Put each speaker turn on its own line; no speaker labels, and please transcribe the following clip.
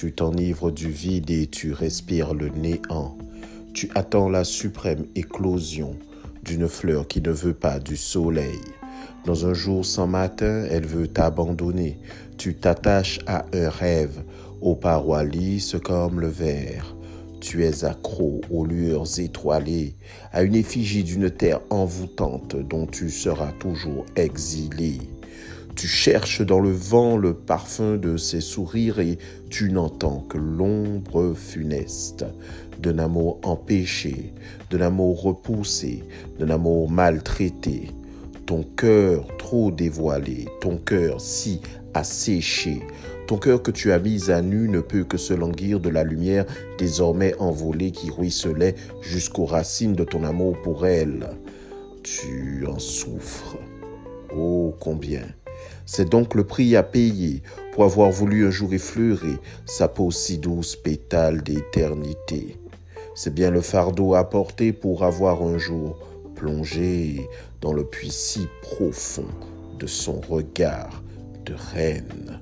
Tu t'enivres du vide et tu respires le néant. Tu attends la suprême éclosion d'une fleur qui ne veut pas du soleil. Dans un jour sans matin, elle veut t'abandonner. Tu t'attaches à un rêve, aux parois lisses comme le verre. Tu es accro aux lueurs étoilées, à une effigie d'une terre envoûtante dont tu seras toujours exilé. Tu cherches dans le vent le parfum de ses sourires et tu n'entends que l'ombre funeste d'un amour empêché, d'un amour repoussé, d'un amour maltraité. Ton cœur trop dévoilé, ton cœur si asséché, ton cœur que tu as mis à nu ne peut que se languir de la lumière désormais envolée qui ruisselait jusqu'aux racines de ton amour pour elle. Tu en souffres. Oh combien c'est donc le prix à payer pour avoir voulu un jour effleurer sa peau si douce pétale d'éternité. C'est bien le fardeau à porter pour avoir un jour plongé dans le puits si profond de son regard de reine.